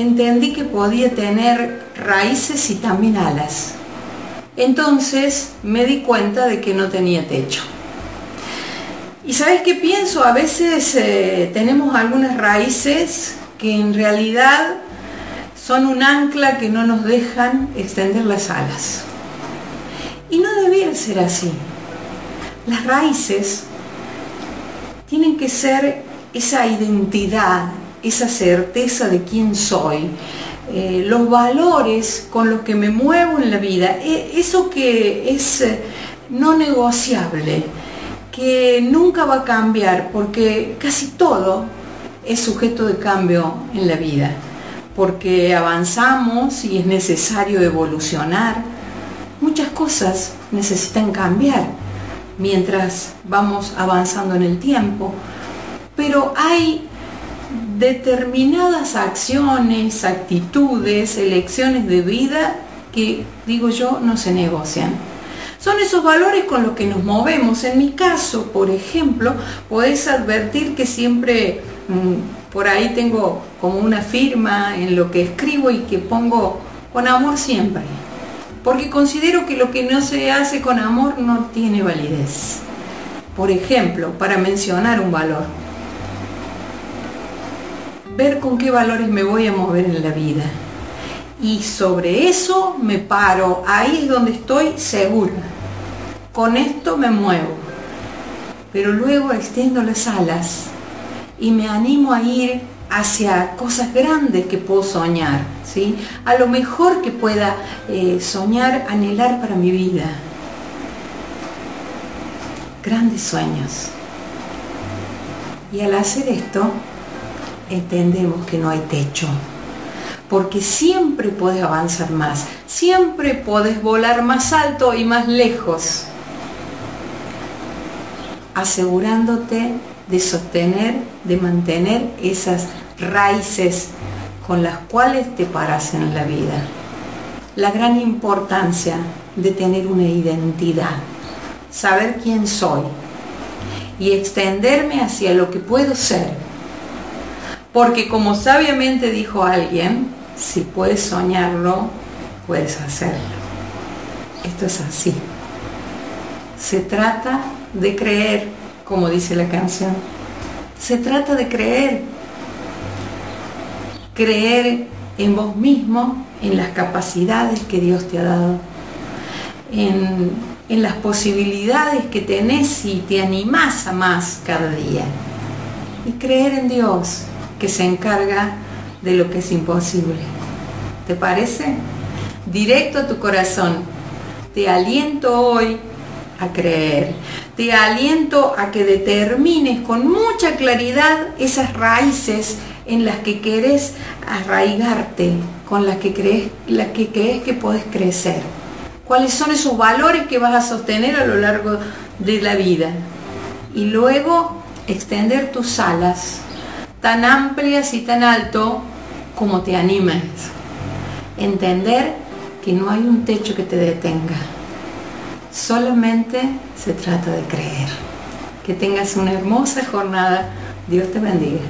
entendí que podía tener raíces y también alas. Entonces me di cuenta de que no tenía techo. Y sabes qué pienso? A veces eh, tenemos algunas raíces que en realidad son un ancla que no nos dejan extender las alas. Y no debiera ser así. Las raíces tienen que ser esa identidad, esa certeza de quién soy, eh, los valores con los que me muevo en la vida, e, eso que es eh, no negociable, que nunca va a cambiar, porque casi todo es sujeto de cambio en la vida, porque avanzamos y es necesario evolucionar, muchas cosas necesitan cambiar mientras vamos avanzando en el tiempo, pero hay determinadas acciones, actitudes, elecciones de vida que, digo yo, no se negocian. Son esos valores con los que nos movemos. En mi caso, por ejemplo, podés advertir que siempre mm, por ahí tengo como una firma en lo que escribo y que pongo con amor siempre. Porque considero que lo que no se hace con amor no tiene validez. Por ejemplo, para mencionar un valor, ver con qué valores me voy a mover en la vida. Y sobre eso me paro, ahí es donde estoy segura. Con esto me muevo. Pero luego extiendo las alas y me animo a ir hacia cosas grandes que puedo soñar, ¿sí? A lo mejor que pueda eh, soñar, anhelar para mi vida. Grandes sueños. Y al hacer esto, entendemos que no hay techo. Porque siempre puedes avanzar más, siempre puedes volar más alto y más lejos, asegurándote de sostener, de mantener esas raíces con las cuales te paras en la vida. La gran importancia de tener una identidad, saber quién soy y extenderme hacia lo que puedo ser porque como sabiamente dijo alguien, si puedes soñarlo, puedes hacerlo. Esto es así. Se trata de creer, como dice la canción. Se trata de creer. Creer en vos mismo, en las capacidades que Dios te ha dado, en, en las posibilidades que tenés y te animás a más cada día. Y creer en Dios, que se encarga de lo que es imposible. ¿Te parece? Directo a tu corazón. Te aliento hoy a creer. Te aliento a que determines con mucha claridad esas raíces en las que querés arraigarte, con las que crees, las que crees que puedes crecer. ¿Cuáles son esos valores que vas a sostener a lo largo de la vida? Y luego extender tus alas tan amplias y tan alto como te animes. Entender que no hay un techo que te detenga. Solamente se trata de creer. Que tengas una hermosa jornada. Dios te bendiga.